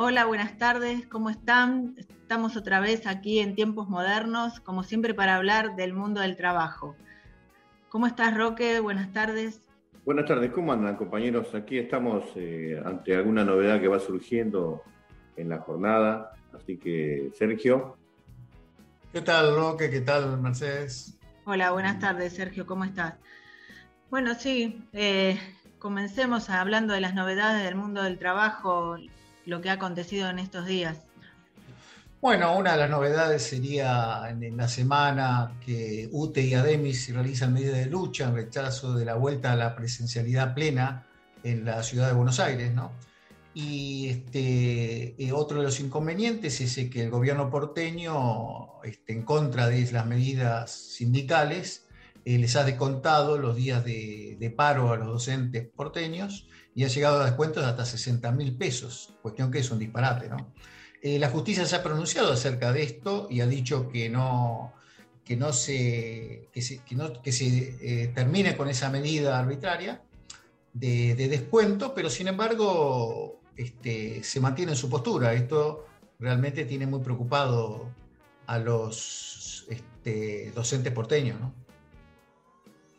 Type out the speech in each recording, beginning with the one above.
Hola, buenas tardes, ¿cómo están? Estamos otra vez aquí en tiempos modernos, como siempre para hablar del mundo del trabajo. ¿Cómo estás, Roque? Buenas tardes. Buenas tardes, ¿cómo andan compañeros? Aquí estamos eh, ante alguna novedad que va surgiendo en la jornada, así que Sergio. ¿Qué tal, Roque? ¿Qué tal, Mercedes? Hola, buenas tardes, Sergio, ¿cómo estás? Bueno, sí, eh, comencemos hablando de las novedades del mundo del trabajo, lo que ha acontecido en estos días. Bueno, una de las novedades sería en la semana que UTE y ADEMIS realizan medidas de lucha en rechazo de la vuelta a la presencialidad plena en la ciudad de Buenos Aires, ¿no? Y este, eh, otro de los inconvenientes es que el gobierno porteño, este, en contra de las medidas sindicales, eh, les ha descontado los días de, de, paro a los docentes porteños y ha llegado a descuentos de hasta 60 mil pesos, cuestión que es un disparate, ¿no? Eh, la justicia se ha pronunciado acerca de esto y ha dicho que no, que no se, que se, que se eh, termine con esa medida arbitraria de, de descuento, pero sin embargo este, se mantiene en su postura. Esto realmente tiene muy preocupado a los este, docentes porteños, ¿no?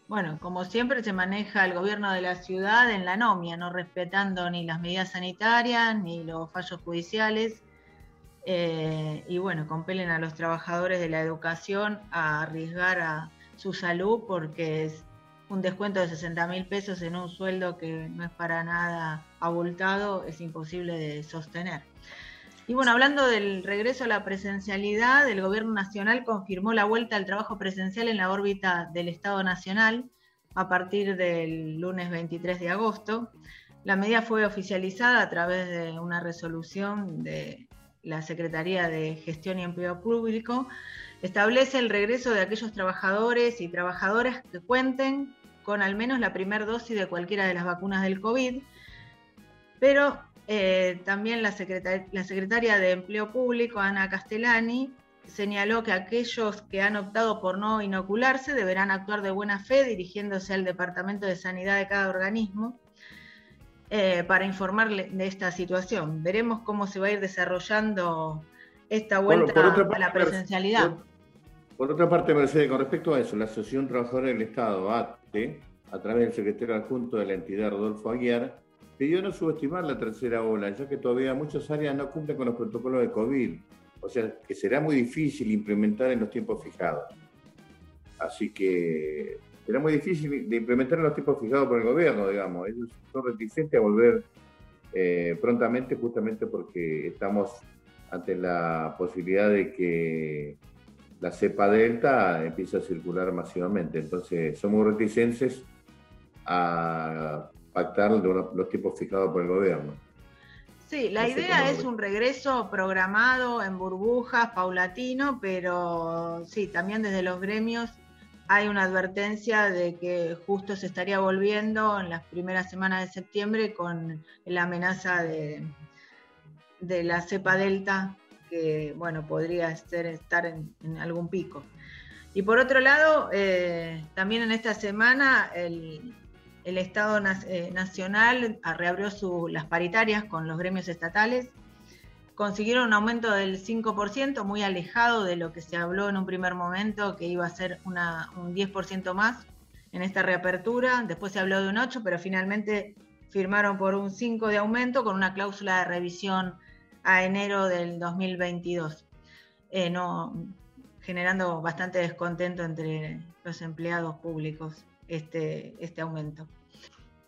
Bueno, como siempre se maneja el gobierno de la ciudad en la nomia, no respetando ni las medidas sanitarias ni los fallos judiciales eh, y bueno, compelen a los trabajadores de la educación a arriesgar a su salud porque es un descuento de 60 mil pesos en un sueldo que no es para nada abultado, es imposible de sostener. Y bueno, hablando del regreso a la presencialidad, el Gobierno Nacional confirmó la vuelta al trabajo presencial en la órbita del Estado Nacional a partir del lunes 23 de agosto. La medida fue oficializada a través de una resolución de la Secretaría de Gestión y Empleo Público, establece el regreso de aquellos trabajadores y trabajadoras que cuenten con al menos la primera dosis de cualquiera de las vacunas del COVID, pero eh, también la, la secretaria de Empleo Público, Ana Castellani, señaló que aquellos que han optado por no inocularse deberán actuar de buena fe dirigiéndose al Departamento de Sanidad de cada organismo eh, para informarle de esta situación. Veremos cómo se va a ir desarrollando esta vuelta a la presencialidad. Por, otra parte, Mercedes, con respecto a eso, la Asociación Trabajadora del Estado, ATE, a través del secretario adjunto de la entidad, Rodolfo Aguiar, pidió no subestimar la tercera ola, ya que todavía muchas áreas no cumplen con los protocolos de COVID. O sea, que será muy difícil implementar en los tiempos fijados. Así que será muy difícil de implementar en los tiempos fijados por el gobierno, digamos. Ellos son reticentes a volver eh, prontamente justamente porque estamos ante la posibilidad de que la cepa delta empiece a circular masivamente. Entonces, somos reticentes a pactar los tiempos fijados por el gobierno. Sí, la idea es un regreso programado en burbujas, paulatino, pero sí, también desde los gremios hay una advertencia de que justo se estaría volviendo en las primeras semanas de septiembre con la amenaza de, de la cepa delta, que bueno, podría estar en, algún pico. Y por otro lado, eh, también en esta semana el, el Estado eh, Nacional reabrió las paritarias con los gremios estatales consiguieron un aumento del 5%, muy alejado de lo que se habló en un primer momento, que iba a ser un 10% más en esta reapertura. Después se habló de un 8%, pero finalmente firmaron por un 5% de aumento con una cláusula de revisión a enero del 2022, eh, no, generando bastante descontento entre los empleados públicos este, este aumento.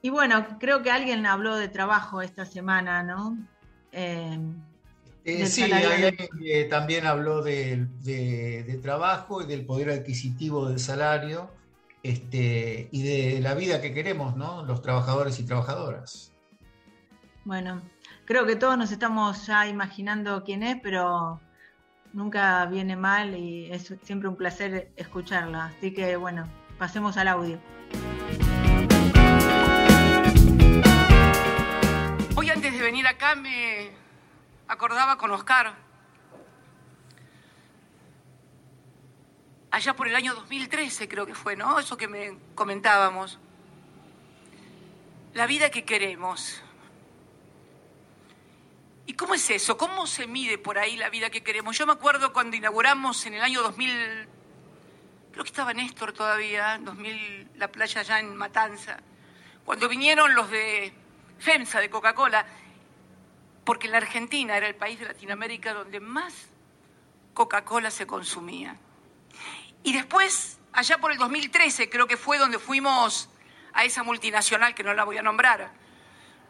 Y bueno, creo que alguien habló de trabajo esta semana, ¿no? Eh, eh, sí, hay también habló de, trabajo y del poder adquisitivo del salario este, y de la vida que queremos, ¿no? Los trabajadores y trabajadoras. Bueno, creo que todos nos estamos ya imaginando quién es, pero nunca viene mal y es siempre un placer escucharla. Así que bueno, pasemos al audio. Hoy antes de venir acá me acordaba con Oscar. Allá por el año 2013 creo que fue, ¿no? Eso que me comentábamos. La vida que queremos. ¿Y cómo es eso? ¿Cómo se mide por ahí la vida que queremos? Yo me acuerdo cuando inauguramos en el año 2000, creo que estaba Néstor todavía, en 2000, la playa allá en Matanza, cuando vinieron los de FEMSA, de Coca-Cola, porque la Argentina era el país de Latinoamérica donde más Coca-Cola se consumía. Y después, allá por el 2013, creo que fue donde fuimos a esa multinacional, que no la voy a nombrar,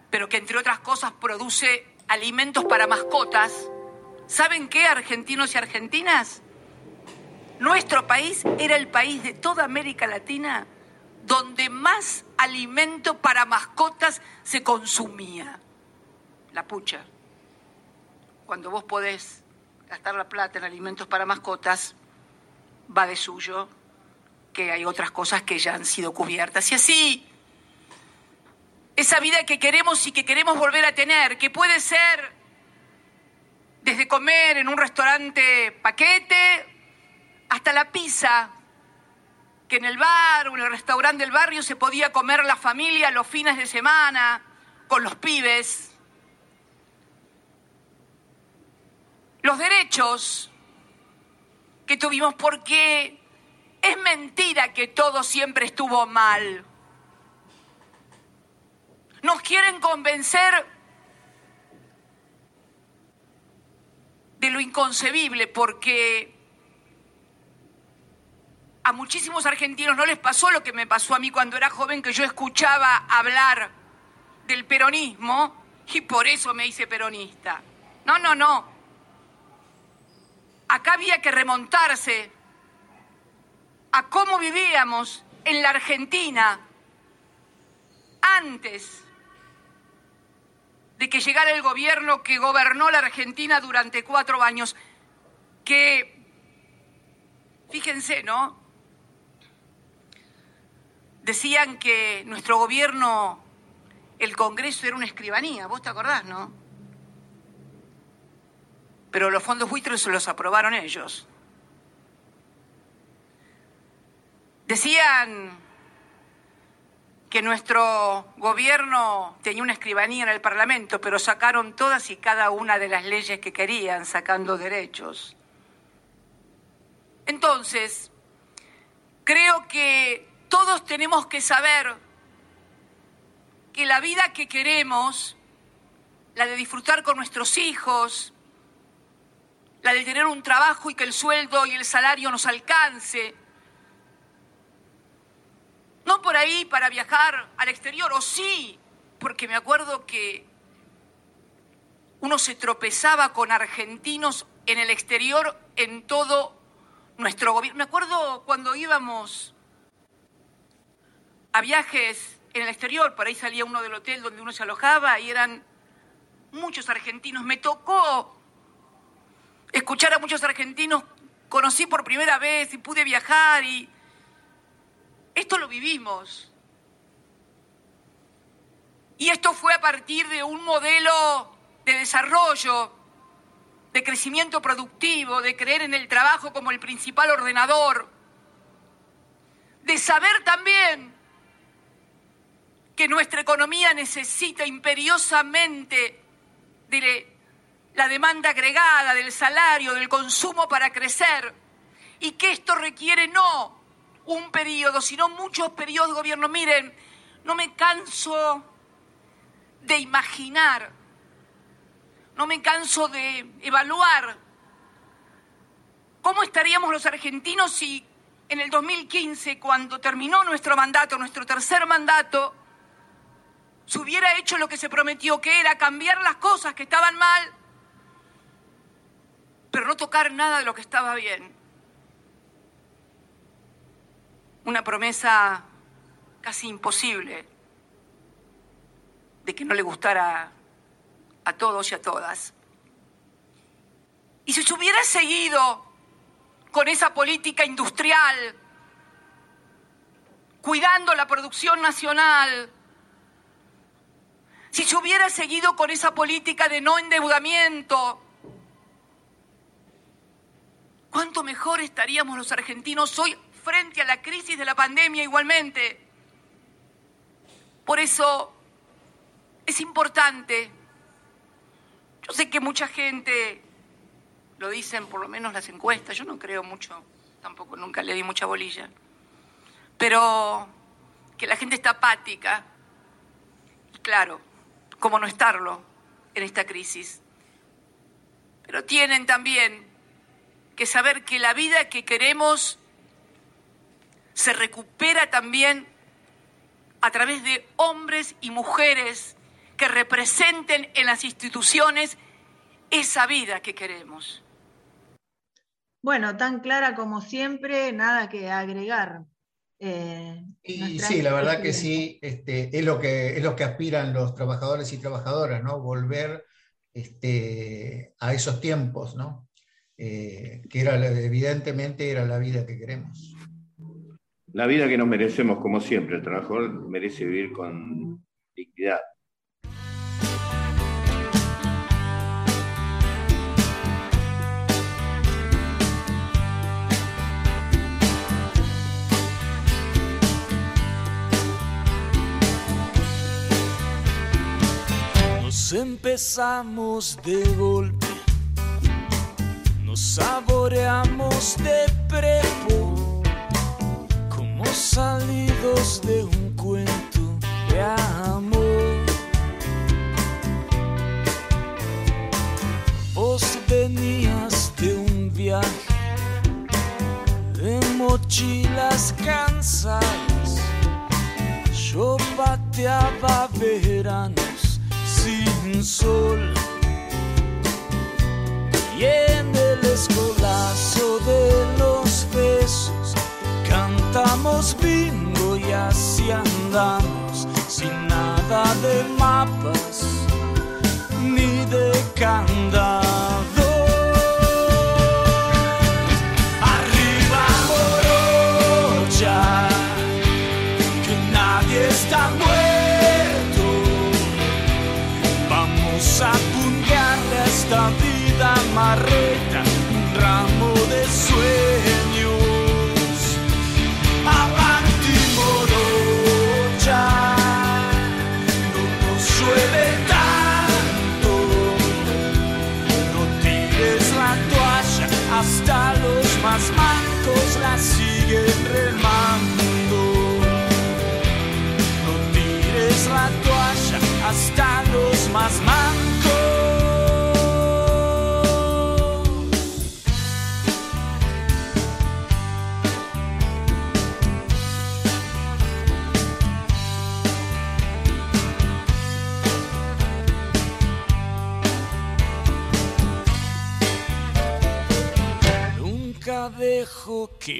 pero que entre otras cosas produce alimentos para mascotas, ¿saben qué, argentinos y argentinas? Nuestro país era el país de toda América Latina donde más alimento para mascotas se consumía. La pucha. Cuando vos podés gastar la plata en alimentos para mascotas, va de suyo que hay otras cosas que ya han sido cubiertas. Y así esa vida que queremos y que queremos volver a tener, que puede ser desde comer en un restaurante paquete hasta la pizza, que en el bar o en el restaurante del barrio se podía comer la familia los fines de semana con los pibes. Los derechos que tuvimos porque es mentira que todo siempre estuvo mal. Nos quieren convencer de lo inconcebible porque a muchísimos argentinos no les pasó lo que me pasó a mí cuando era joven, que yo escuchaba hablar del peronismo y por eso me hice peronista. No, no, no. Acá había que remontarse a cómo vivíamos en la Argentina antes de que llegara el gobierno que gobernó la Argentina durante cuatro años, que, fíjense, ¿no? Decían que nuestro gobierno, el Congreso era una escribanía, vos te acordás, ¿no? Pero los fondos buitres los aprobaron ellos. Decían que nuestro gobierno tenía una escribanía en el Parlamento, pero sacaron todas y cada una de las leyes que querían, sacando derechos. Entonces, creo que todos tenemos que saber que la vida que queremos, la de disfrutar con nuestros hijos, la de tener un trabajo y que el sueldo y el salario nos alcance, no por ahí para viajar al exterior, o sí, porque me acuerdo que uno se tropezaba con argentinos en el exterior en todo nuestro gobierno. Me acuerdo cuando íbamos a viajes en el exterior, por ahí salía uno del hotel donde uno se alojaba y eran muchos argentinos. Me tocó escuchar a muchos argentinos, conocí por primera vez y pude viajar y esto lo vivimos. Y esto fue a partir de un modelo de desarrollo, de crecimiento productivo, de creer en el trabajo como el principal ordenador, de saber también que nuestra economía necesita imperiosamente de la demanda agregada, del salario, del consumo para crecer, y que esto requiere no un periodo, sino muchos periodos de gobierno. Miren, no me canso de imaginar, no me canso de evaluar cómo estaríamos los argentinos si en el 2015, cuando terminó nuestro mandato, nuestro tercer mandato, se hubiera hecho lo que se prometió, que era cambiar las cosas que estaban mal, pero no tocar nada de lo que estaba bien una promesa casi imposible de que no le gustara a todos y a todas. Y si se hubiera seguido con esa política industrial, cuidando la producción nacional, si se hubiera seguido con esa política de no endeudamiento, cuánto mejor estaríamos los argentinos hoy frente a la crisis de la pandemia igualmente. Por eso es importante, yo sé que mucha gente, lo dicen por lo menos las encuestas, yo no creo mucho, tampoco nunca le di mucha bolilla, pero que la gente está apática, y claro, cómo no estarlo en esta crisis. Pero tienen también que saber que la vida que queremos se recupera también a través de hombres y mujeres que representen en las instituciones esa vida que queremos. Bueno, tan clara como siempre, nada que agregar. Eh, y sí, la verdad que sí, este, es, lo que, es lo que aspiran los trabajadores y trabajadoras, ¿no? Volver este, a esos tiempos, ¿no? Eh, que era, evidentemente era la vida que queremos. La vida que nos merecemos, como siempre, el trabajador merece vivir con dignidad, empezamos de golpe, nos saboreamos de prepo, como salidos de un cuento de amor. Vos venías de un viaje de mochilas cansadas, yo pateaba veranos sin sol. Y cantamos bingo y así andamos sin nada de mapas ni de candado. marreta, un ramo de sueños. La toalla, hasta los más mancos. dejo que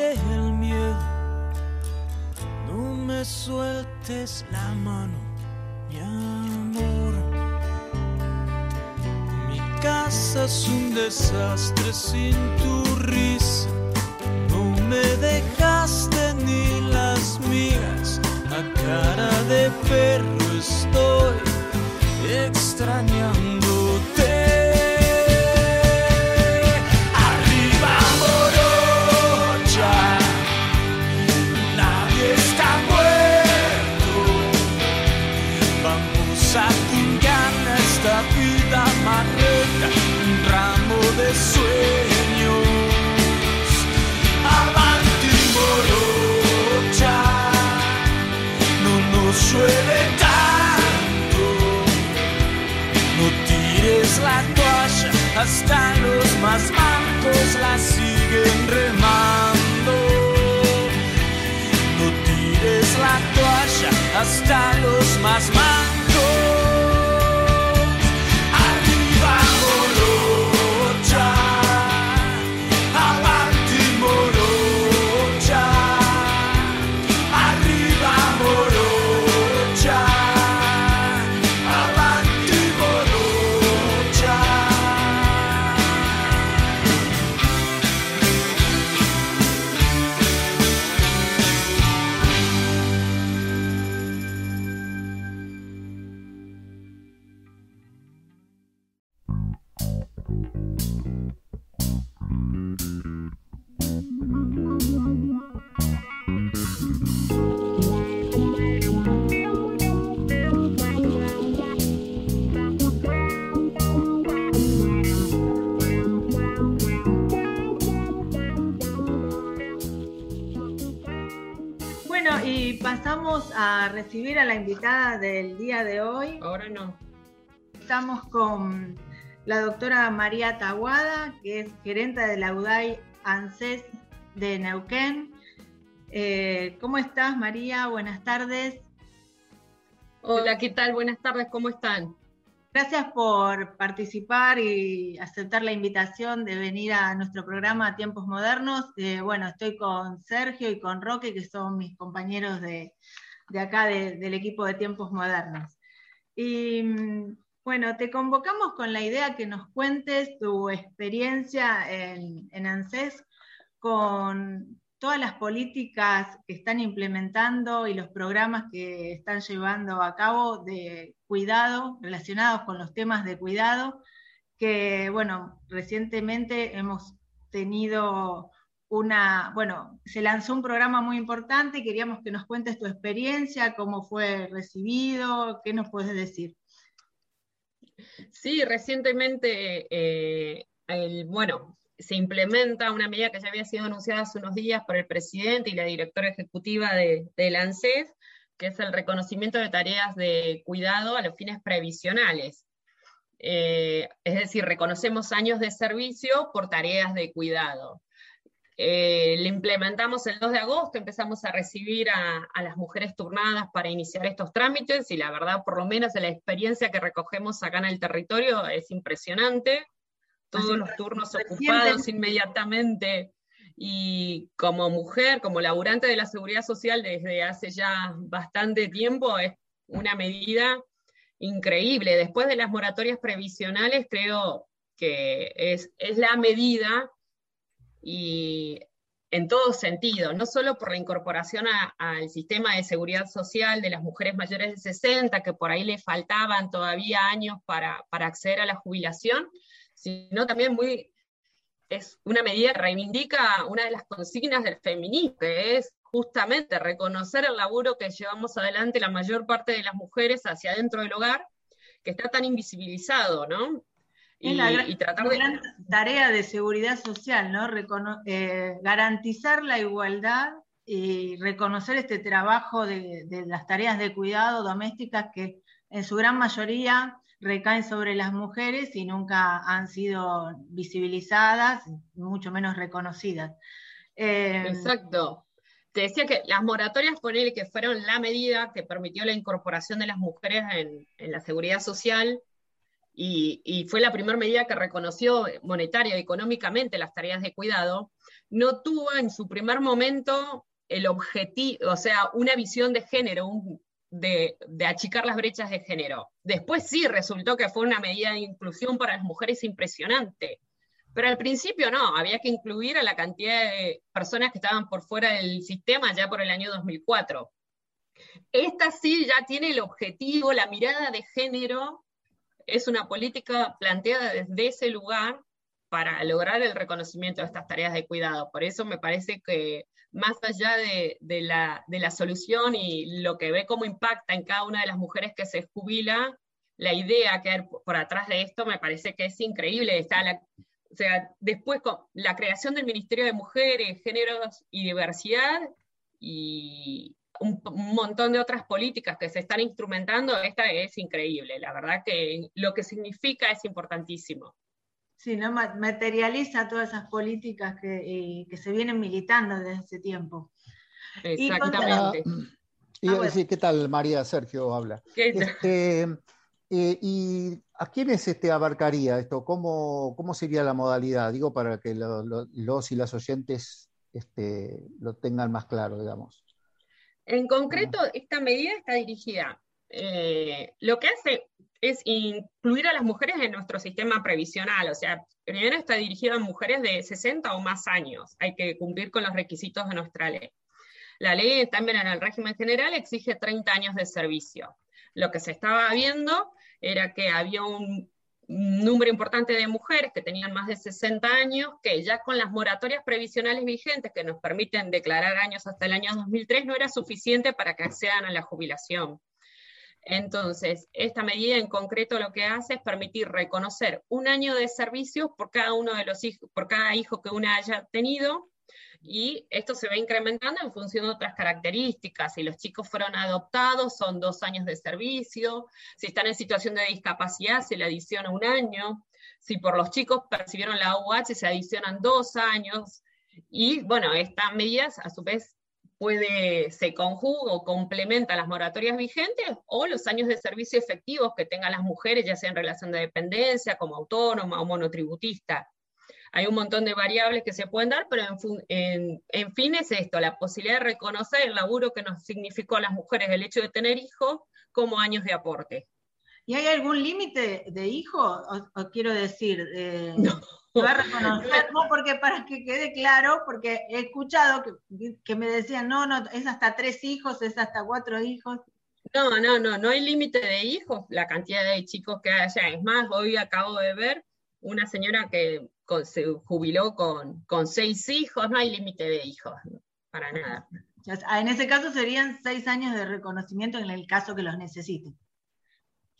del miedo. No me sueltes la mano, mi amor. Mi casa es un desastre sin tu risa. Hasta los más mancos la siguen remando. No tires la toalla, hasta los más mancos. Recibir a la invitada del día de hoy. Ahora no. Estamos con la doctora María Taguada, que es gerente de la UDAI ANSES de Neuquén. Eh, ¿Cómo estás, María? Buenas tardes. Hola, ¿qué tal? Buenas tardes, ¿cómo están? Gracias por participar y aceptar la invitación de venir a nuestro programa Tiempos Modernos. Eh, bueno, estoy con Sergio y con Roque, que son mis compañeros de, de acá de- del equipo de Tiempos Modernos. Y mm, bueno, te convocamos con la idea que nos cuentes tu experiencia en, en ANSES con todas las políticas que están implementando y los programas que están llevando a cabo de cuidado, relacionados con los temas de cuidado, que, bueno, recientemente hemos tenido una, bueno, se lanzó un programa muy importante y queríamos que nos cuentes tu experiencia, cómo fue recibido, qué nos puedes decir. Sí, recientemente, eh, el- bueno, se implementa una medida que ya había sido anunciada hace unos días por el presidente y la directora ejecutiva de, del ANSES, que es el reconocimiento de tareas de cuidado a los fines previsionales. Eh, es decir, reconocemos años de servicio por tareas de cuidado. Eh, le implementamos el 2 de agosto, empezamos a recibir a, a las mujeres turnadas para iniciar estos trámites y la verdad, por lo menos de la experiencia que recogemos acá en el territorio, es impresionante. Todos Así los turnos ocupados inmediatamente y como mujer, como laburante de la seguridad social desde hace ya bastante tiempo, es una medida increíble. Después de las moratorias previsionales, creo que es, es la medida y en todo sentido, no solo por la incorporación al sistema de seguridad social de las mujeres mayores de 60, que por ahí le faltaban todavía años para, para acceder a la jubilación, sino también muy, es una medida que reivindica una de las consignas del feminismo, que es justamente reconocer el laburo que llevamos adelante la mayor parte de las mujeres hacia adentro del hogar, que está tan invisibilizado, ¿no? Y, y tratar de... gran tarea de seguridad social, ¿no? Eh, garantizar la igualdad y reconocer este trabajo de, de, las tareas de cuidado domésticas que en su gran mayoría recaen sobre las mujeres y nunca han sido visibilizadas, mucho menos reconocidas. Eh, Exacto. Te decía que las moratorias, por él, que fueron la medida que permitió la incorporación de las mujeres en, la seguridad social y, fue la primera medida que reconoció monetaria y económicamente las tareas de cuidado, no tuvo en su primer momento el objetivo, o sea, una visión de género, de, de, achicar las brechas de género. Después sí resultó que fue una medida de inclusión para las mujeres impresionante. Pero al principio no, había que incluir a la cantidad de personas que estaban por fuera del sistema ya por el año 2004. Esta sí ya tiene el objetivo, la mirada de género, es una política planteada desde ese lugar para lograr el reconocimiento de estas tareas de cuidado. Por eso me parece que más allá de, la, de la solución y lo que ve cómo impacta en cada una de las mujeres que se jubila, la idea que hay por atrás de esto me parece que es increíble. Está o sea, después con la creación del Ministerio de Mujeres, Géneros y Diversidad y un, montón de otras políticas que se están instrumentando, esta es increíble. La verdad que lo que significa es importantísimo. Sí, ¿no? materializa todas esas políticas que, que se vienen militando desde ese tiempo. Exactamente. Y, ah, ¿qué tal, María? Sergio habla. Este, eh, ¿Y a quiénes este, abarcaría esto? ¿Cómo, ¿Cómo sería la modalidad? Digo, para que los y las oyentes este, lo tengan más claro, digamos. En concreto, esta medida está dirigida. Eh, lo que hace es incluir a las mujeres en nuestro sistema previsional, o sea, primero está dirigida a mujeres de 60 o más años, hay que cumplir con los requisitos de nuestra ley. La ley también en el régimen general exige 30 años de servicio. Lo que se estaba viendo era que había un número importante de mujeres que tenían más de 60 años, que ya con las moratorias previsionales vigentes que nos permiten declarar años hasta el año 2003 no era suficiente para que accedan a la jubilación. Entonces, esta medida en concreto lo que hace es permitir reconocer un año de servicio por cada uno de los hijos, por cada hijo que una haya tenido, y esto se va incrementando en función de otras características. Si los chicos fueron adoptados, son dos años de servicio. Si están en situación de discapacidad, se le adiciona un año. Si por los chicos percibieron la UH, se adicionan dos años. Y bueno, estas medidas a su vez puede, se conjuga o complementa las moratorias vigentes o los años de servicio efectivos que tengan las mujeres, ya sea en relación de dependencia, como autónoma o monotributista. Hay un montón de variables que se pueden dar, pero en, fin es esto, la posibilidad de reconocer el laburo que nos significó a las mujeres el hecho de tener hijos como años de aporte. ¿Y hay algún límite de hijos? O, quiero decir, no. va a reconocer, no, porque para que quede claro, porque he escuchado que, que, me decían, no, no, es hasta tres hijos, es hasta cuatro hijos. No, no, no, no hay límite de hijos, la cantidad de chicos que haya. Es más, hoy acabo de ver una señora que se jubiló con, con seis hijos, no hay límite de hijos, para nada. En ese caso serían seis años de reconocimiento en el caso que los necesiten.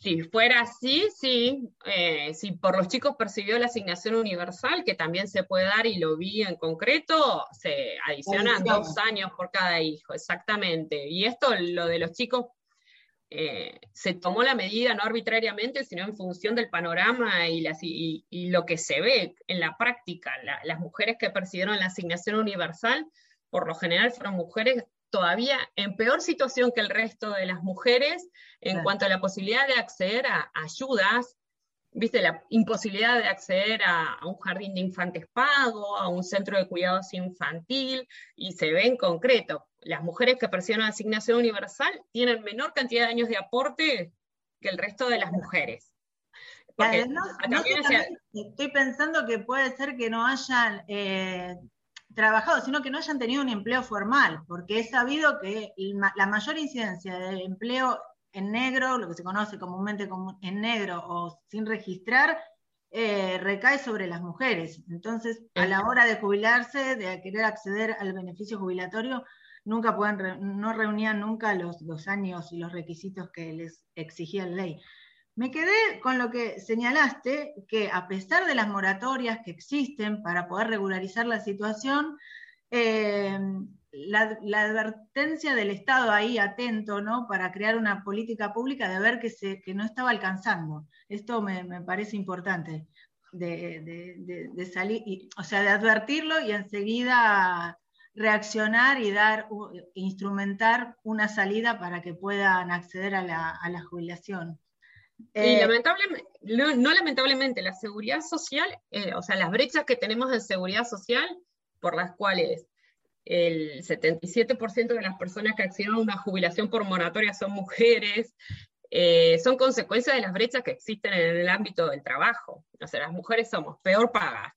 Si fuera así, sí. Eh, si por los chicos percibió la asignación universal, que también se puede dar y lo vi en concreto, se adicionan dos años por cada hijo, exactamente. Y esto, lo de los chicos, eh, se tomó la medida no arbitrariamente, sino en función del panorama y, lo que se ve en la práctica. las mujeres que percibieron la asignación universal, por lo general fueron mujeres todavía en peor situación que el resto de las mujeres en cuanto a la posibilidad de acceder a ayudas, viste, la imposibilidad de acceder a, un jardín de infantes pago, a un centro de cuidados infantil, y se ve en concreto, las mujeres que perciben asignación universal tienen menor cantidad de años de aporte que el resto de las mujeres. estoy pensando que puede ser que no hayan eh, trabajado, sino que no hayan tenido un empleo formal, porque he sabido que la mayor incidencia de empleo en negro, lo que se conoce comúnmente como en negro o sin registrar, eh, recae sobre las mujeres. Entonces, a la hora de jubilarse, de querer acceder al beneficio jubilatorio, nunca pueden, no reunían nunca los, los años y los requisitos que les exigía la ley. Me quedé con lo que señalaste, que a pesar de las moratorias que existen para poder regularizar la situación, eh, la, advertencia del Estado ahí atento, ¿no? Para crear una política pública de ver que, se, que no estaba alcanzando. Esto me, parece importante, de, salir, o sea, de advertirlo y enseguida reaccionar y dar, instrumentar una salida para que puedan acceder a la, jubilación. y eh, lamentablemente, no, lamentablemente, la seguridad social, eh, o sea, las brechas que tenemos en seguridad social, por las cuales el 77% de las personas que acceden a una jubilación por moratoria son mujeres, eh, son consecuencias de las brechas que existen en el ámbito del trabajo. O sea, las mujeres somos peor pagas,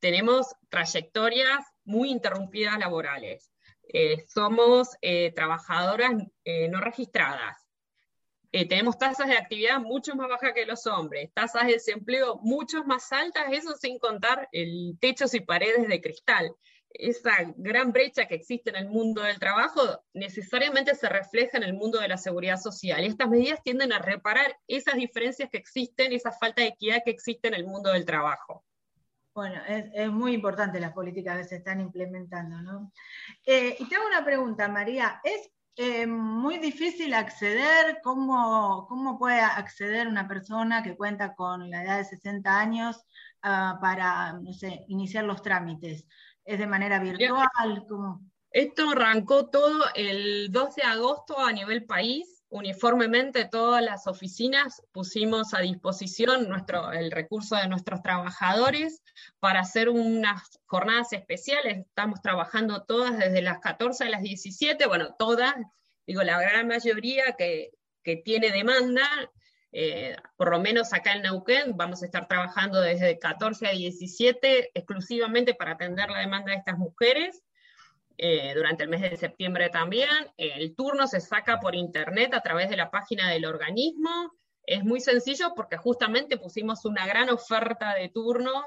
tenemos trayectorias muy interrumpidas laborales, eh, somos eh, trabajadoras no registradas, tenemos tasas de actividad mucho más bajas que los hombres, tasas de desempleo mucho más altas, eso sin contar el techos y paredes de cristal esa gran brecha que existe en el mundo del trabajo necesariamente se refleja en el mundo de la seguridad social. Y estas medidas tienden a reparar esas diferencias que existen, esa falta de equidad que existe en el mundo del trabajo. Bueno, es, muy importante las políticas que se están implementando, ¿no? Eh, y tengo una pregunta, María. ¿Es eh, muy difícil acceder? ¿Cómo, ¿Cómo puede acceder una persona que cuenta con la edad de 60 años ah, para, no sé, iniciar los trámites? ¿Es de manera virtual? Esto arrancó todo el 12 de agosto a nivel país. Uniformemente todas las oficinas pusimos a disposición nuestro, el recurso de nuestros trabajadores para hacer unas jornadas especiales. Estamos trabajando todas desde las 14 a las 17, bueno, todas, digo, la gran mayoría que, que tiene demanda, eh, por lo menos acá en Neuquén, vamos a estar trabajando desde 14 a 17 exclusivamente para atender la demanda de estas mujeres. Eh, durante el mes de septiembre también. El turno se saca por internet a través de la página del organismo. Es muy sencillo porque justamente pusimos una gran oferta de turnos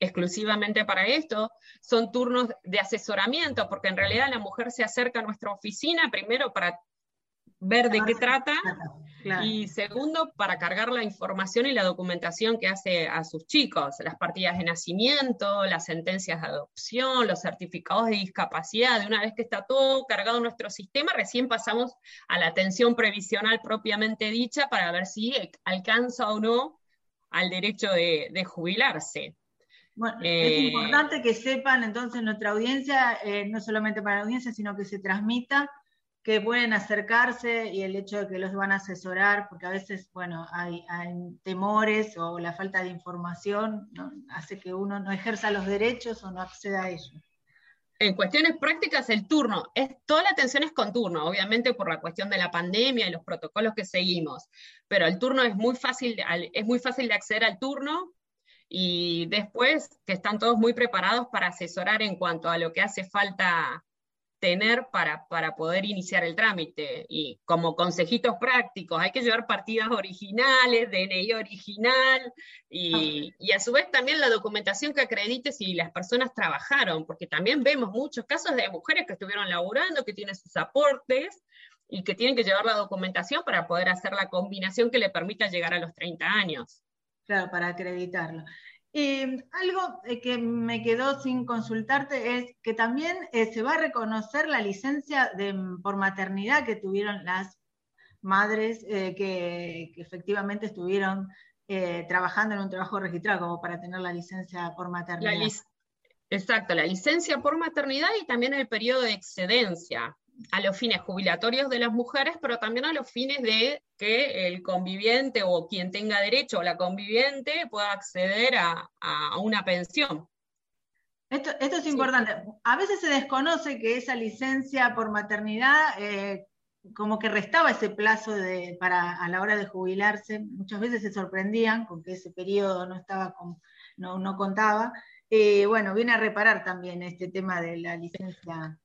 exclusivamente para esto. Son turnos de asesoramiento, porque en realidad la mujer se acerca a nuestra oficina primero para ver de qué trata y segundo, para cargar la información y la documentación que hace a sus chicos, las partidas de nacimiento, las sentencias de adopción, los certificados de discapacidad. De una vez que está todo cargado en nuestro sistema, recién pasamos a la atención previsional propiamente dicha para ver si alcanza o no al derecho de, jubilarse. Bueno, es eh, importante que sepan entonces nuestra audiencia, eh, no solamente para la audiencia, sino que se transmita que pueden acercarse y el hecho de que los van a asesorar, porque a veces, bueno, hay, temores o la falta de información hace que uno no ejerza los derechos o no acceda a ellos. En cuestiones prácticas, el turno, es, toda la atención es con turno, obviamente por la cuestión de la pandemia y los protocolos que seguimos, pero el turno es muy fácil, es muy fácil de acceder al turno, y después que están todos muy preparados para asesorar en cuanto a lo que hace falta tener para, para poder iniciar el trámite. Y como consejitos prácticos, hay que llevar partidas originales, DNI original y, y, a su vez también la documentación que acredite si las personas trabajaron, porque también vemos muchos casos de mujeres que estuvieron laburando, que tienen sus aportes y que tienen que llevar la documentación para poder hacer la combinación que le permita llegar a los 30 años. Claro, para acreditarlo. Y algo eh, que me quedó sin consultarte es que también eh, se va a reconocer la licencia de, por maternidad que tuvieron las madres eh, que, efectivamente estuvieron trabajando en un trabajo registrado, como para tener la licencia por maternidad. exacto, la licencia por maternidad y también el periodo de excedencia a los fines jubilatorios de las mujeres, pero también a los fines de que el conviviente o quien tenga derecho a la conviviente pueda acceder a, una pensión. Esto, es importante. A veces se desconoce que esa licencia por maternidad eh, como que restaba ese plazo de, para, a la hora de jubilarse. Muchas veces se sorprendían con que ese periodo no, estaba no, no contaba. Eh, bueno, viene a reparar también este tema de la licencia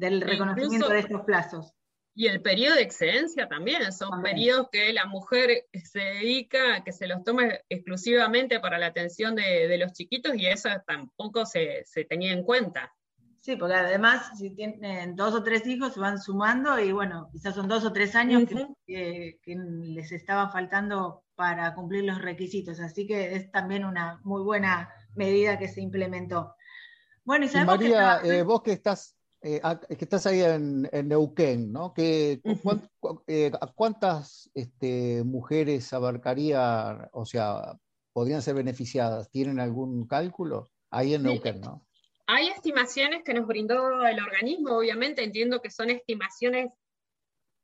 del e reconocimiento de estos plazos. Y el periodo de excedencia también, son periodos que la mujer se dedica, que se los toma exclusivamente para la atención de, los chiquitos y eso tampoco se, tenía en cuenta. Sí, porque además si tienen dos o tres hijos se van sumando y bueno, quizás son dos o tres años que, les estaba faltando para cumplir los requisitos, así que es también una muy buena medida que se implementó. Bueno, y, María, eh, vos que estás, eh, que estás ahí en, Neuquén, ¿no? Que, eh, ¿Cuántas este, mujeres abarcaría, o sea, podrían ser beneficiadas? ¿Tienen algún cálculo? Ahí en Neuquén, ¿no? Hay estimaciones que nos brindó el organismo, obviamente entiendo que son estimaciones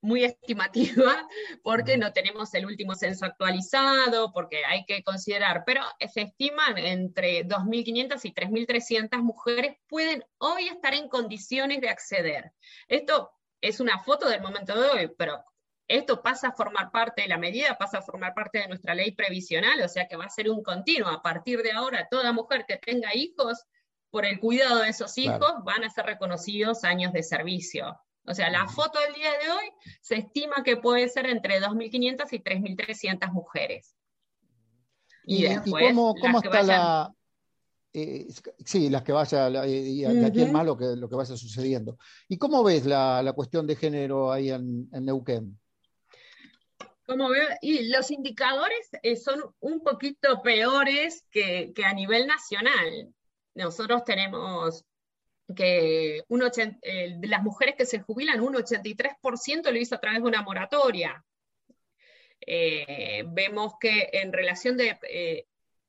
muy estimativas porque no tenemos el último censo actualizado, porque hay que considerar, pero se estiman entre 2.500 y 3.300 mujeres pueden hoy estar en condiciones de acceder. Esto es una foto del momento de hoy, pero esto pasa a formar parte de la medida, pasa a formar parte de nuestra ley previsional, o sea que va a ser un continuo. A partir de ahora, toda mujer que tenga hijos por el cuidado de esos hijos van a ser reconocidos años de servicio. O sea, la foto del día de hoy se estima que puede ser entre 2.500 y 3.300 mujeres. Y, cómo, está la... Eh, sí, las que vaya, y aquí en más lo que, lo que vaya sucediendo. ¿Y cómo ves la, cuestión de género ahí en, Neuquén? Como veo, y los indicadores eh, son un poquito peores que, que, a nivel nacional nosotros tenemos que un de las mujeres que se jubilan, un 83% lo hizo a través de una moratoria. Eh, vemos que en relación de eh,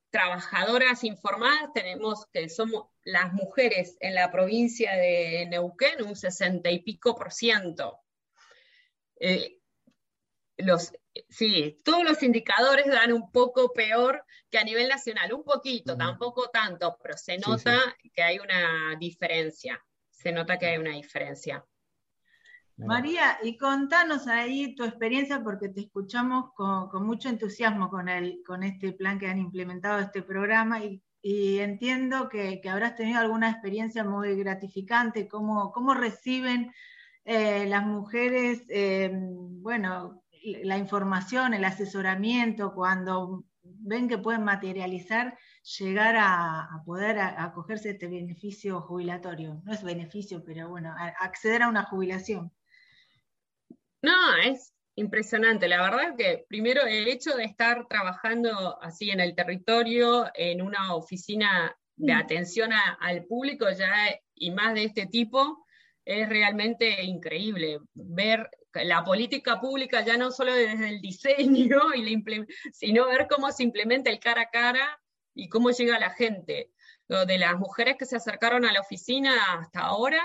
trabajadoras informadas, tenemos que somos las mujeres en la provincia de Neuquén un 60 y pico por ciento. Eh, los, sí, todos los indicadores dan un poco peor que a nivel nacional, un poquito, tampoco tanto, pero se nota que hay una diferencia, se nota que hay una diferencia. María, y contanos ahí tu experiencia porque te escuchamos con, mucho entusiasmo con, el, con este plan que han implementado este programa y, entiendo que, habrás tenido alguna experiencia muy gratificante, cómo, cómo reciben eh, las mujeres, eh, bueno, la información, el asesoramiento, cuando ven que pueden materializar, llegar a, poder acogerse a este beneficio jubilatorio. No es beneficio, pero bueno, acceder a una jubilación. No, es impresionante. La verdad es que primero el hecho de estar trabajando así en el territorio, en una oficina de mm. atención al público ya y más de este tipo, es realmente increíble ver la política pública ya no solo desde el diseño, y sino ver cómo se implementa el cara a cara y cómo llega la gente. De las mujeres que se acercaron a la oficina hasta ahora,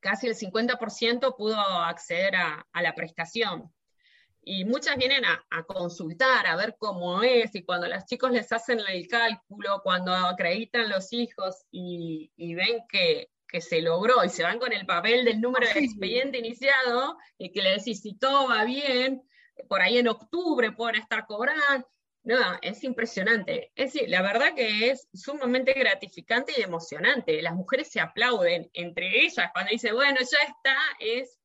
casi el 50% pudo acceder a, la prestación. Y muchas vienen a, consultar, a ver cómo es, y cuando los chicos les hacen el cálculo, cuando acreditan los hijos y ven que, que se logró y se van con el papel del número de expediente iniciado y que le decís si todo va bien, por ahí en octubre pueden estar cobrando. No, es impresionante. Es decir, la verdad que es sumamente gratificante y emocionante. Las mujeres se aplauden entre ellas cuando dice, bueno, ya está, es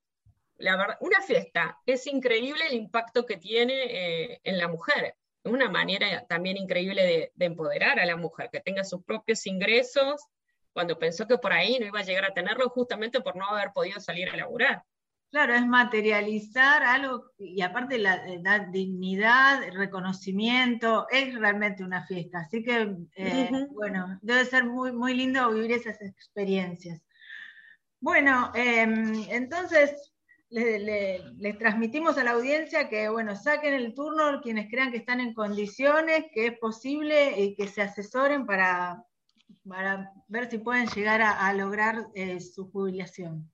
la verdad, una fiesta. Es increíble el impacto que tiene eh, en la mujer. Es una manera también increíble de, de empoderar a la mujer, que tenga sus propios ingresos, cuando pensó que por ahí no iba a llegar a tenerlo justamente por no haber podido salir a laburar. Claro, es materializar algo y aparte la, la dignidad, reconocimiento, es realmente una fiesta. Así que, eh, bueno, debe ser muy, muy lindo vivir esas experiencias. Bueno, em, entonces les transmitimos a la audiencia que, bueno, saquen el turno quienes crean que están en condiciones, que es posible y que se asesoren para, para ver si pueden llegar a, lograr eh, su jubilación.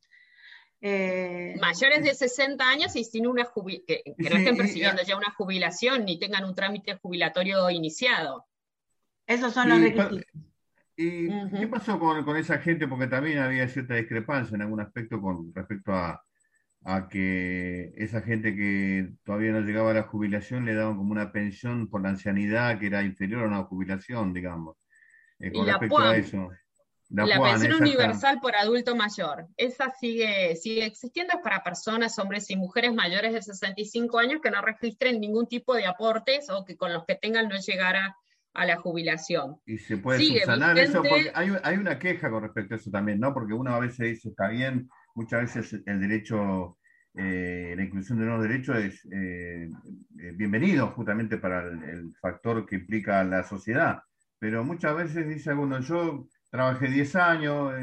Eh, Mayores de 60 años y sin una que, que no estén persiguiendo ya una jubilación ni tengan un trámite jubilatorio iniciado. Esos son los requisitos. ¿Y qué pasó con, esa gente? Porque también había cierta discrepancia en algún aspecto con respecto a, a que esa gente que todavía no llegaba a la jubilación le daban como una pensión por la ancianidad que era inferior a una jubilación, digamos. Eh, y la La, pensión universal por adulto mayor. Esa sigue, sigue existiendo, es para personas, hombres y mujeres mayores de 65 años que no registren ningún tipo de aportes o que con los que tengan no llegara a la jubilación. Y se puede subsanar eso, porque hay, hay, una queja con respecto a eso también, ¿no? Porque uno a veces dice, está bien, muchas veces el derecho, eh, la inclusión de nuevos derechos es eh, eh, bienvenido justamente para el, factor que implica la sociedad, pero muchas veces dice alguno, yo trabajé 10 años,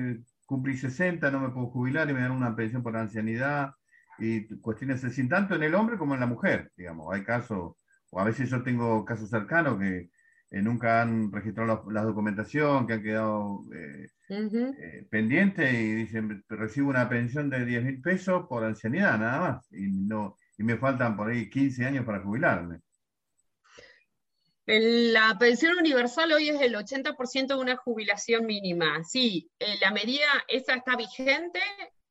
cumplí 60, no me puedo jubilar y me dan una pensión por ancianidad, y cuestiones así, tanto en el hombre como en la mujer, digamos, hay casos, o a veces yo tengo casos cercanos que nunca han registrado la, documentación, que han quedado eh, pendiente y dicen, recibo una pensión de 10 mil pesos por ancianidad, nada más, y, no, y me faltan por ahí 15 años para jubilarme. La pensión universal hoy es el 80% de una jubilación mínima. Sí, eh, la medida esa está vigente,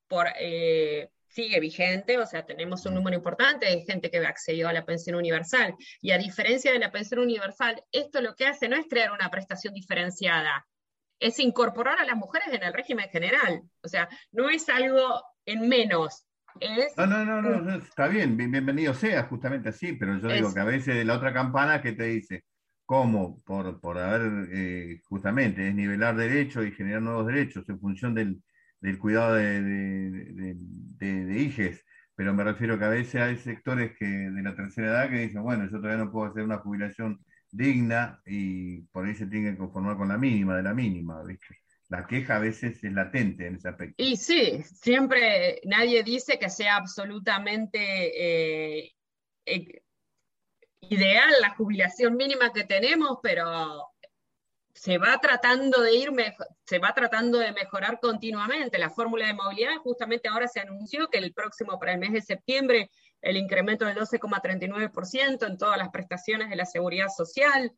por, eh, sigue vigente, o sea, tenemos un número importante de gente que accedido a la pensión universal. Y a diferencia de la pensión universal, esto lo que hace no es crear una prestación diferenciada, es incorporar a las mujeres en el régimen general. O sea, no es algo en menos. No, no, no, no, está bien, bienvenido sea, justamente así, pero yo digo que a veces la otra campana que te dice, ¿cómo? Por, por haber, eh, justamente, es nivelar derechos y generar nuevos derechos en función del, cuidado de, de, de, pero me refiero que a veces hay sectores que de la tercera edad que dicen, bueno, yo todavía no puedo hacer una jubilación digna y por ahí se tiene que conformar con la mínima de la mínima, La queja a veces es latente en ese aspecto. Y sí, siempre nadie dice que sea absolutamente eh, eh, ideal la jubilación mínima que tenemos, pero se va tratando de ir, se va tratando de mejorar continuamente. La fórmula de movilidad, justamente ahora se anunció que el próximo, para el mes de septiembre, el incremento del 12,39% en todas las prestaciones de la seguridad social,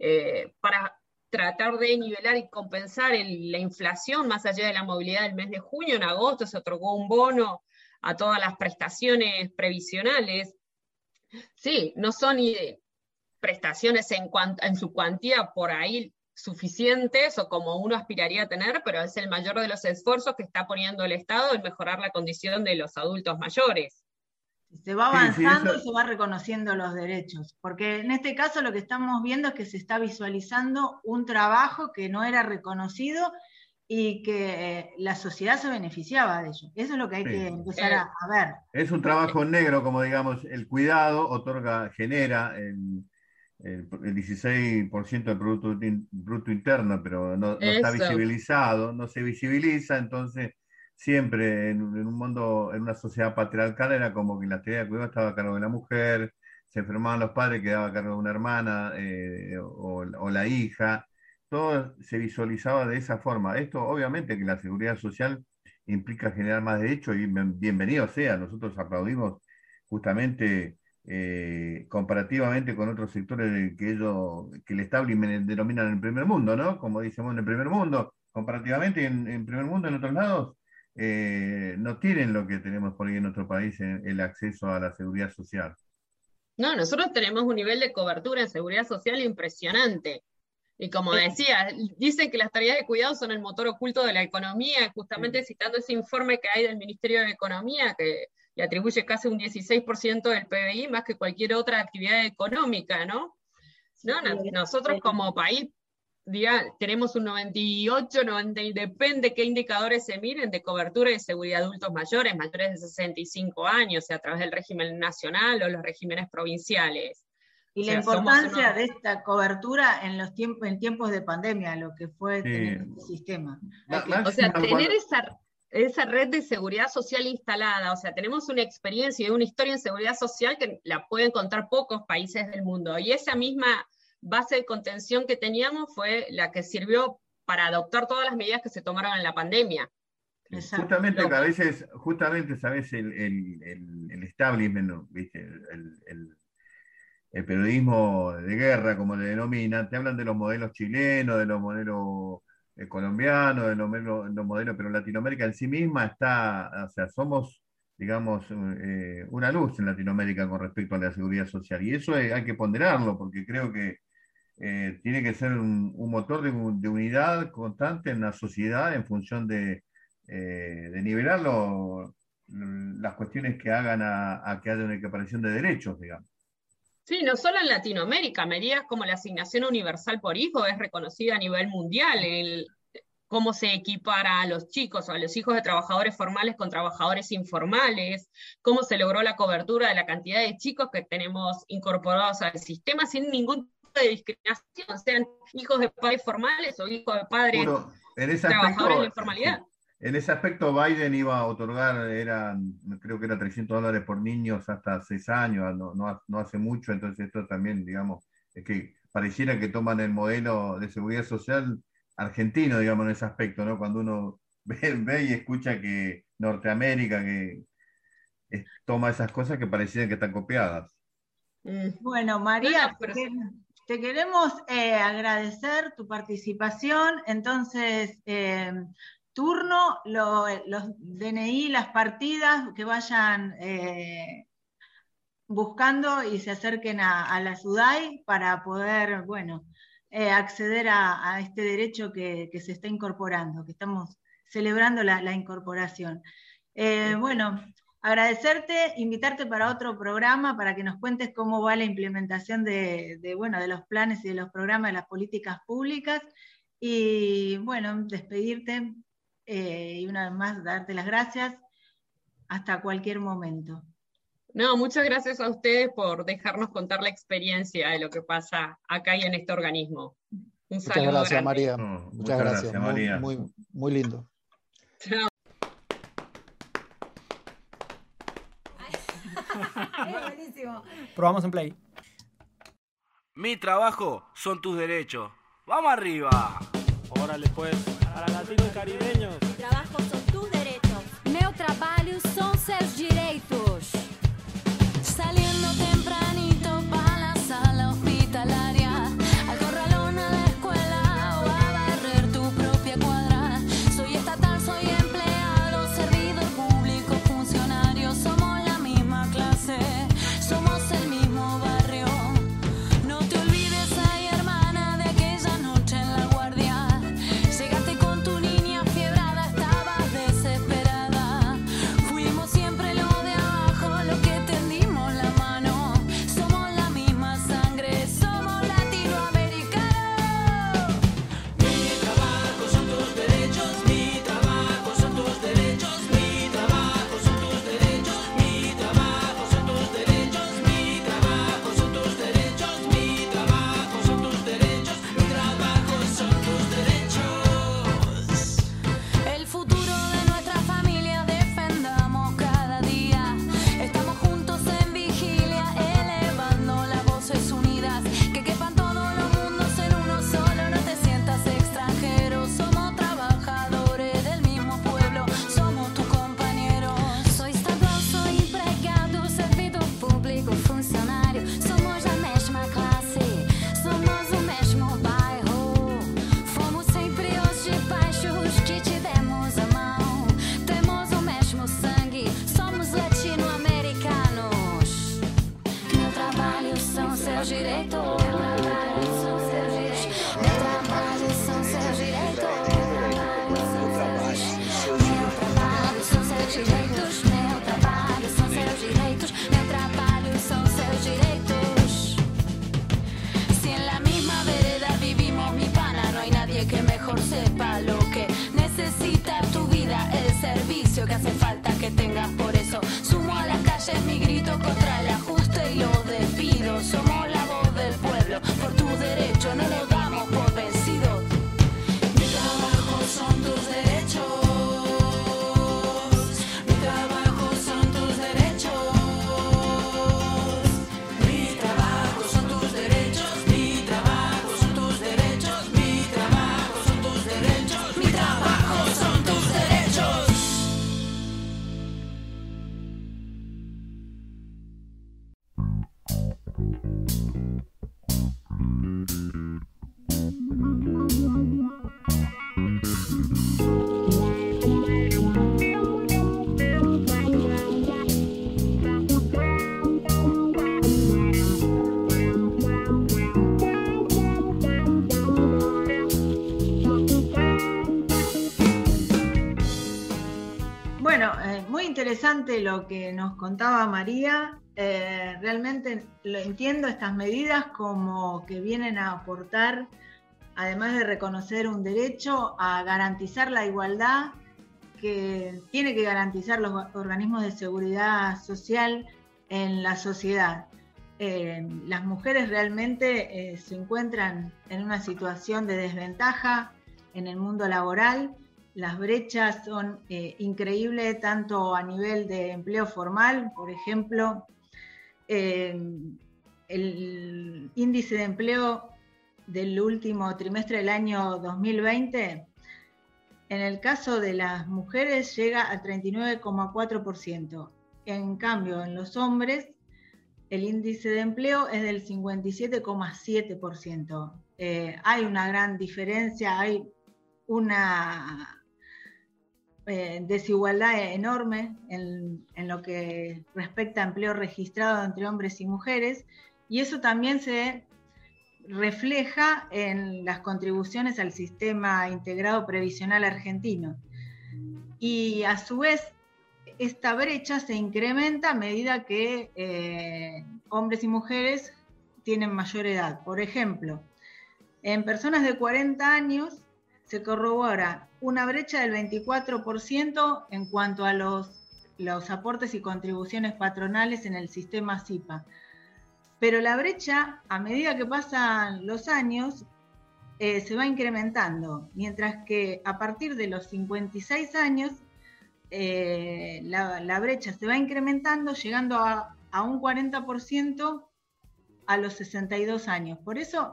eh, para tratar de nivelar y compensar la inflación más allá de la movilidad del mes de junio. En agosto se otorgó un bono a todas las prestaciones previsionales. Sí, no son prestaciones en, en su cuantía por ahí suficientes o como uno aspiraría a tener, pero es el mayor de los esfuerzos que está poniendo el Estado en mejorar la condición de los adultos mayores. Se va avanzando y se va reconociendo los derechos, porque en este caso lo que estamos viendo es que se está visualizando un trabajo que no era reconocido y que eh, la sociedad se beneficiaba de ello. Eso es lo que hay que empezar a, ver. Es un trabajo negro, como digamos, el cuidado otorga, genera el, el, 16% del Producto, bruto Interno, pero no, está visibilizado, no se visibiliza, entonces siempre en, un mundo, en una sociedad patriarcal era como que la teoría de cuidado estaba a cargo de la mujer, se enfermaban los padres, quedaba a cargo de una hermana eh, o, la hija, todo se visualizaba de esa forma. Esto obviamente que la seguridad social implica generar más derechos y bienvenido sea, nosotros aplaudimos justamente eh, comparativamente con otros sectores que ellos, que el establishment denominan el primer mundo, ¿no? Como decimos en el primer mundo, comparativamente en, el primer mundo, en otros lados, eh, no tienen lo que tenemos por ahí en nuestro país, el acceso a la seguridad social. No, nosotros tenemos un nivel de cobertura en seguridad social impresionante. Y como decía, dicen que las tareas de cuidado son el motor oculto de la economía, justamente citando ese informe que hay del Ministerio de Economía, que y atribuye casi un 16% del PBI más que cualquier otra actividad económica, ¿no? no, nosotros como país tenemos un 98, 90, depende qué indicadores se miren, de cobertura de seguridad de adultos mayores, mayores de 65 años, sea, a través del régimen nacional o los regímenes provinciales. Y la importancia de esta cobertura en los tiempos, en tiempos de pandemia, lo que fue tener este sistema. o sea, tener esa esa red de seguridad social instalada, o sea, tenemos una experiencia y una historia en seguridad social que la pueden contar pocos países del mundo. Y esa misma base de contención que teníamos fue la que sirvió para adoptar todas las medidas que se tomaron en la pandemia. Justamente, a veces, justamente, sabes, el, el, el, establishment, ¿viste? El, el, periodismo de guerra, como le denomina, te hablan de los modelos chilenos, de los modelos el colombiano, de los, modelos, pero Latinoamérica en sí misma está, o sea, somos, digamos, eh, una luz en Latinoamérica con respecto a la seguridad social. Y eso hay que ponderarlo, porque creo que eh, tiene que ser un, motor de, unidad constante en la sociedad en función de, eh, de nivelar las cuestiones que hagan a, que haya una equiparación de derechos, digamos. Sí, no solo en Latinoamérica, medidas como la asignación universal por hijo es reconocida a nivel mundial, el, cómo se equipara a los chicos o a los hijos de trabajadores formales con trabajadores informales, cómo se logró la cobertura de la cantidad de chicos que tenemos incorporados al sistema sin ningún de discriminación, sean hijos de padres formales o hijos de padres trabajadores de informalidad. En ese aspecto, Biden iba a otorgar, eran, creo que era 300 dólares por niños hasta 6 años, no, no, hace mucho, entonces esto también, digamos, es que pareciera que toman el modelo de seguridad social argentino, digamos, en ese aspecto, ¿no? Cuando uno ve, y escucha que Norteamérica que toma esas cosas que parecían que están copiadas. Mm. Bueno, María, te queremos eh, agradecer tu participación. Entonces, eh, turno, los DNI, las partidas que vayan eh, buscando y se acerquen a, la SUDAI para poder, bueno, eh, acceder a, este derecho que, se está incorporando, que estamos celebrando la, incorporación. Eh, bueno, agradecerte, invitarte para otro programa para que nos cuentes cómo va la implementación de, bueno, de los planes y de los programas de las políticas públicas. Y bueno, despedirte eh, y una vez más darte las gracias hasta cualquier momento. No, muchas gracias a ustedes por dejarnos contar la experiencia de lo que pasa acá y en este organismo. Un muchas gracias, María. muchas, gracias, María. Muy, muy, lindo. Chao. Buenísimo. Probamos en play. Mi trabajo son tus derechos. ¡Vamos arriba! Órale pues, para latinos y caribeños. Mi trabajo son tus derechos. Meu trabalho são seus direitos. Saliendo tempranito para lo que nos contaba María eh, realmente lo entiendo estas medidas como que vienen a aportar, además de reconocer un derecho, a garantizar la igualdad que tiene que garantizar los organismos de seguridad social en la sociedad. Eh, las mujeres realmente eh, se encuentran en una situación de desventaja en el mundo laboral. Las brechas son eh, increíbles tanto a nivel de empleo formal, por ejemplo, el índice de empleo del último trimestre del año 2020, en el caso de las mujeres llega al 39,4%. En cambio, en los hombres el índice de empleo es del 57,7%. Eh, hay una gran diferencia, hay una eh, desigualdad enorme en, lo que respecta a empleo registrado entre hombres y mujeres, y eso también se refleja en las contribuciones al sistema integrado previsional argentino. Y a su vez, esta brecha se incrementa a medida que eh, hombres y mujeres tienen mayor edad. Por ejemplo, en personas de 40 años se corrobora una brecha del 24% en cuanto a los, los aportes y contribuciones patronales en el sistema CIPA. Pero la brecha, a medida que pasan los años, eh, se va incrementando, mientras que a partir de los 56 años eh, la, brecha se va incrementando, llegando a, un 40% a los 62 años. Por eso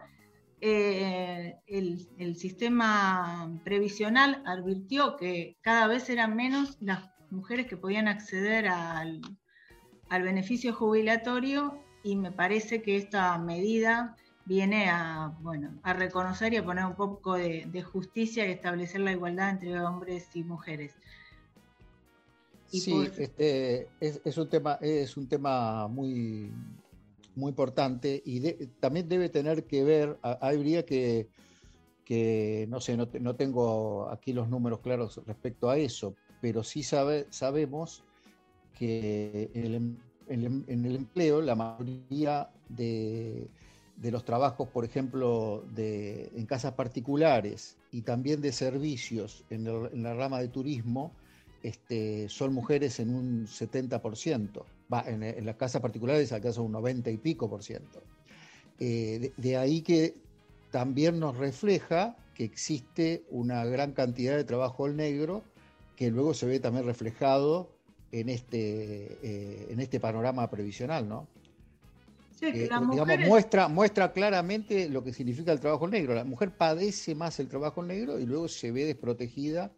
eh, el, sistema previsional advirtió que cada vez eran menos las mujeres que podían acceder al, beneficio jubilatorio y me parece que esta medida viene a, bueno, a reconocer y a poner un poco de, de justicia y establecer la igualdad entre hombres y mujeres. Sí, este, es, un tema, es un tema muy, muy importante y también debe tener que ver, habría que, que no sé, no, tengo aquí los números claros respecto a eso, pero sí sabe, sabemos que en el, empleo la mayoría de, los trabajos, por ejemplo, de, en casas particulares y también de servicios en, en la rama de turismo, este, son mujeres en un 70%, va, en, las casas particulares alcanza un 90 y pico por ciento. Eh, de, ahí que también nos refleja que existe una gran cantidad de trabajo al negro que luego se ve también reflejado en este, eh, en este panorama previsional, ¿no? Sí, que digamos, muestra, muestra claramente lo que significa el trabajo negro. La mujer padece más el trabajo negro y luego se ve desprotegida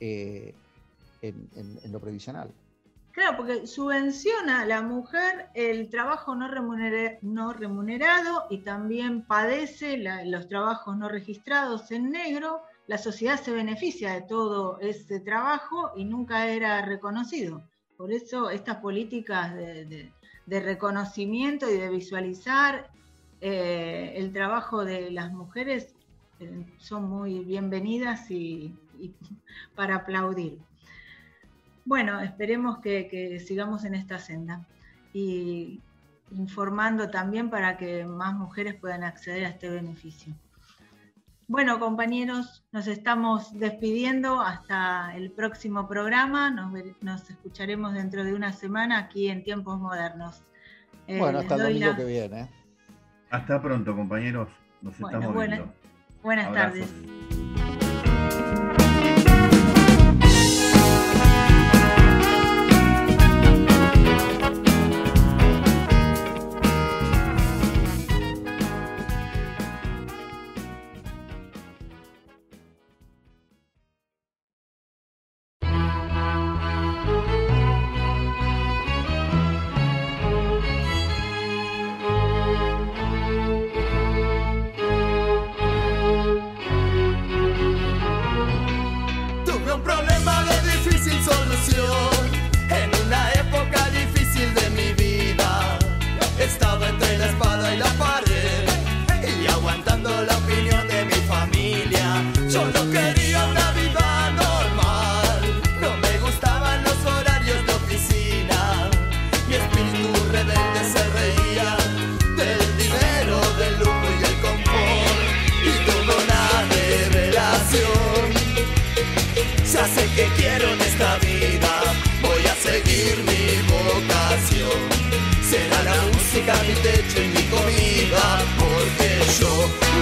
eh, en, lo previsional. Claro, porque subvenciona a la mujer el trabajo no, remunerado y también padece los trabajos no registrados en negro. La sociedad se beneficia de todo ese trabajo y nunca era reconocido. Por eso estas políticas de, reconocimiento y de visualizar eh, el trabajo de las mujeres eh, son muy bienvenidas y para aplaudir. Bueno, esperemos que, sigamos en esta senda y informando también para que más mujeres puedan acceder a este beneficio. Bueno, compañeros, nos estamos despidiendo hasta el próximo programa. Nos, escucharemos dentro de una semana aquí en Tiempos Modernos. Eh, bueno, hasta el domingo que viene. Hasta pronto, compañeros. Nos estamos viendo. buenas tardes.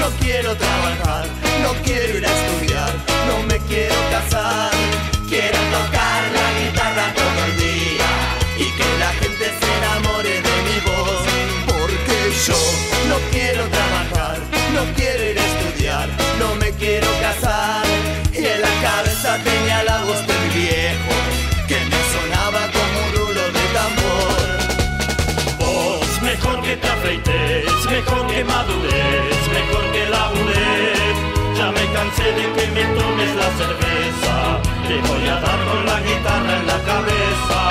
No quiero trabajar, no quiero ir a estudiar, no me quiero casar. Quiero tocar la guitarra todo el día y que la gente se enamore de mi voz. Porque yo no quiero trabajar, no quiero ir a estudiar, no me quiero casar. Y en la cabeza tenía la voz de mejor que madures, mejor que labures. Ya me cansé de que me tomes la cerveza, te voy a dar con la guitarra en la cabeza.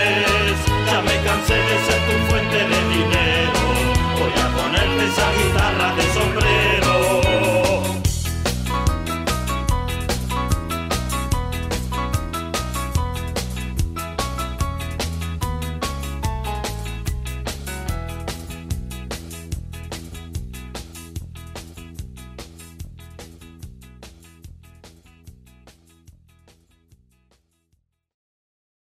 cansé de ser tu fuente de dinero. Voy a ponerte esa guitarra de sombrero.